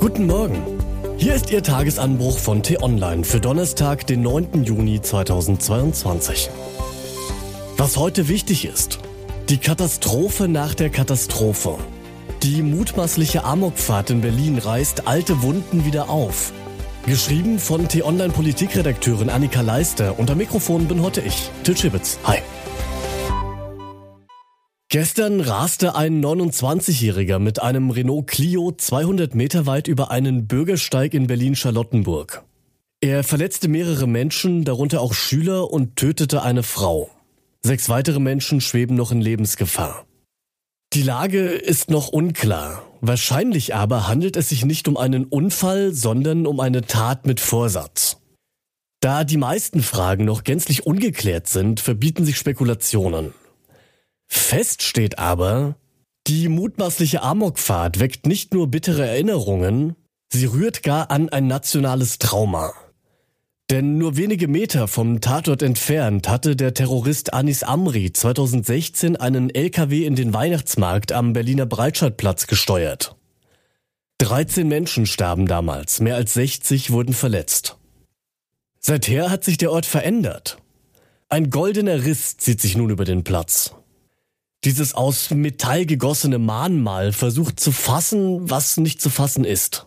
Guten Morgen. Hier ist Ihr Tagesanbruch von T-Online für Donnerstag, den 9. Juni 2022. Was heute wichtig ist. Die Katastrophe nach der Katastrophe. Die mutmaßliche Amokfahrt in Berlin reißt alte Wunden wieder auf. Geschrieben von T-Online Politikredakteurin Annika Leister. Unter Mikrofon bin heute ich, Til Schibitz. Hi. Gestern raste ein 29-Jähriger mit einem Renault Clio 200 Meter weit über einen Bürgersteig in Berlin-Charlottenburg. Er verletzte mehrere Menschen, darunter auch Schüler, und tötete eine Frau. Sechs weitere Menschen schweben noch in Lebensgefahr. Die Lage ist noch unklar. Wahrscheinlich aber handelt es sich nicht um einen Unfall, sondern um eine Tat mit Vorsatz. Da die meisten Fragen noch gänzlich ungeklärt sind, verbieten sich Spekulationen. Fest steht aber, die mutmaßliche Amokfahrt weckt nicht nur bittere Erinnerungen, sie rührt gar an ein nationales Trauma. Denn nur wenige Meter vom Tatort entfernt hatte der Terrorist Anis Amri 2016 einen LKW in den Weihnachtsmarkt am Berliner Breitscheidplatz gesteuert. 13 Menschen starben damals, mehr als 60 wurden verletzt. Seither hat sich der Ort verändert. Ein goldener Riss zieht sich nun über den Platz. Dieses aus Metall gegossene Mahnmal versucht zu fassen, was nicht zu fassen ist.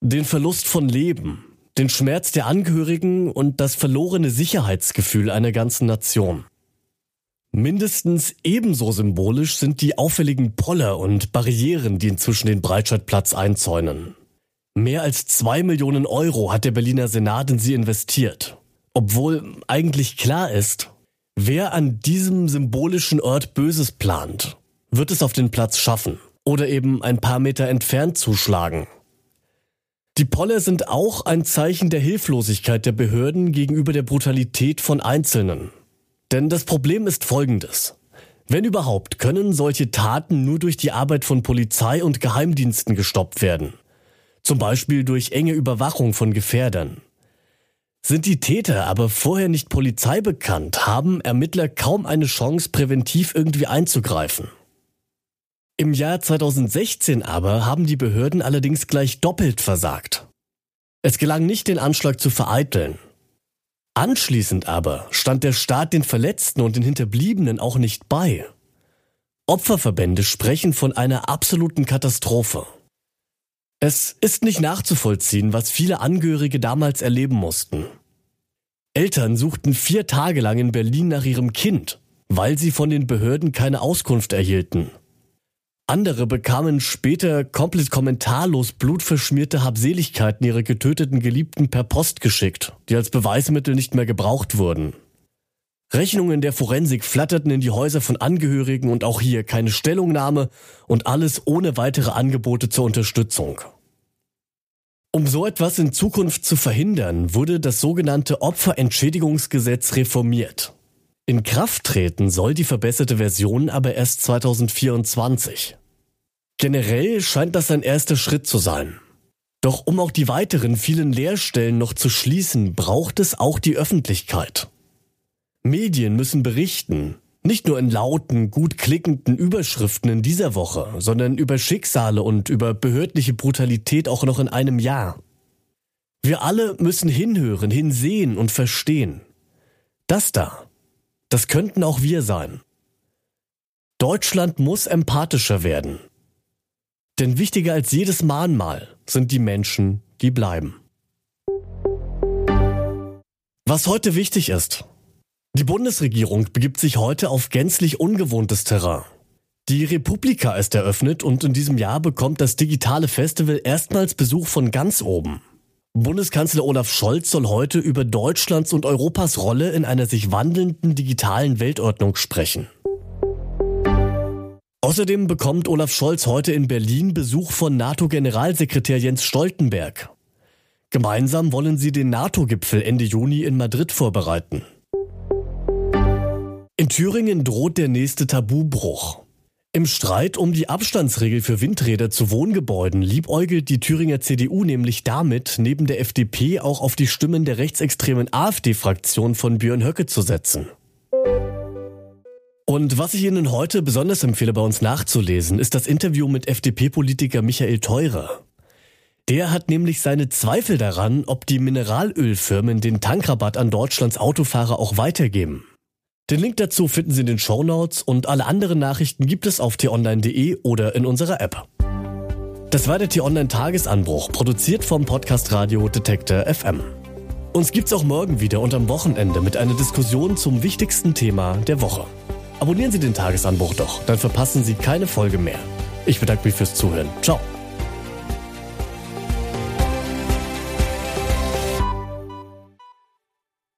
Den Verlust von Leben, den Schmerz der Angehörigen und das verlorene Sicherheitsgefühl einer ganzen Nation. Mindestens ebenso symbolisch sind die auffälligen Poller und Barrieren, die inzwischen den Breitscheidplatz einzäunen. Mehr als zwei Millionen Euro hat der Berliner Senat in sie investiert. Obwohl eigentlich klar ist, Wer an diesem symbolischen Ort Böses plant, wird es auf den Platz schaffen oder eben ein paar Meter entfernt zuschlagen. Die Poller sind auch ein Zeichen der Hilflosigkeit der Behörden gegenüber der Brutalität von Einzelnen. Denn das Problem ist folgendes. Wenn überhaupt, können solche Taten nur durch die Arbeit von Polizei und Geheimdiensten gestoppt werden. Zum Beispiel durch enge Überwachung von Gefährdern. Sind die Täter aber vorher nicht Polizei bekannt, haben Ermittler kaum eine Chance, präventiv irgendwie einzugreifen. Im Jahr 2016 aber haben die Behörden allerdings gleich doppelt versagt. Es gelang nicht, den Anschlag zu vereiteln. Anschließend aber stand der Staat den Verletzten und den Hinterbliebenen auch nicht bei. Opferverbände sprechen von einer absoluten Katastrophe. Es ist nicht nachzuvollziehen, was viele Angehörige damals erleben mussten. Eltern suchten vier Tage lang in Berlin nach ihrem Kind, weil sie von den Behörden keine Auskunft erhielten. Andere bekamen später komplett kommentarlos blutverschmierte Habseligkeiten ihrer getöteten Geliebten per Post geschickt, die als Beweismittel nicht mehr gebraucht wurden. Rechnungen der Forensik flatterten in die Häuser von Angehörigen und auch hier keine Stellungnahme und alles ohne weitere Angebote zur Unterstützung. Um so etwas in Zukunft zu verhindern, wurde das sogenannte Opferentschädigungsgesetz reformiert. In Kraft treten soll die verbesserte Version aber erst 2024. Generell scheint das ein erster Schritt zu sein. Doch um auch die weiteren vielen Leerstellen noch zu schließen, braucht es auch die Öffentlichkeit. Medien müssen berichten, nicht nur in lauten, gut klickenden Überschriften in dieser Woche, sondern über Schicksale und über behördliche Brutalität auch noch in einem Jahr. Wir alle müssen hinhören, hinsehen und verstehen. Das da, das könnten auch wir sein. Deutschland muss empathischer werden. Denn wichtiger als jedes Mahnmal sind die Menschen, die bleiben. Was heute wichtig ist, die Bundesregierung begibt sich heute auf gänzlich ungewohntes Terrain. Die Republika ist eröffnet und in diesem Jahr bekommt das digitale Festival erstmals Besuch von ganz oben. Bundeskanzler Olaf Scholz soll heute über Deutschlands und Europas Rolle in einer sich wandelnden digitalen Weltordnung sprechen. Außerdem bekommt Olaf Scholz heute in Berlin Besuch von NATO-Generalsekretär Jens Stoltenberg. Gemeinsam wollen sie den NATO-Gipfel Ende Juni in Madrid vorbereiten. In Thüringen droht der nächste Tabubruch. Im Streit um die Abstandsregel für Windräder zu Wohngebäuden liebäugelt die Thüringer CDU nämlich damit, neben der FDP auch auf die Stimmen der rechtsextremen AfD-Fraktion von Björn Höcke zu setzen. Und was ich Ihnen heute besonders empfehle, bei uns nachzulesen, ist das Interview mit FDP-Politiker Michael Theurer. Der hat nämlich seine Zweifel daran, ob die Mineralölfirmen den Tankrabatt an Deutschlands Autofahrer auch weitergeben. Den Link dazu finden Sie in den Shownotes und alle anderen Nachrichten gibt es auf t-online.de oder in unserer App. Das war der T-Online Tagesanbruch, produziert vom Podcast Radio Detektor FM. Uns gibt's auch morgen wieder und am Wochenende mit einer Diskussion zum wichtigsten Thema der Woche. Abonnieren Sie den Tagesanbruch doch, dann verpassen Sie keine Folge mehr. Ich bedanke mich fürs Zuhören. Ciao.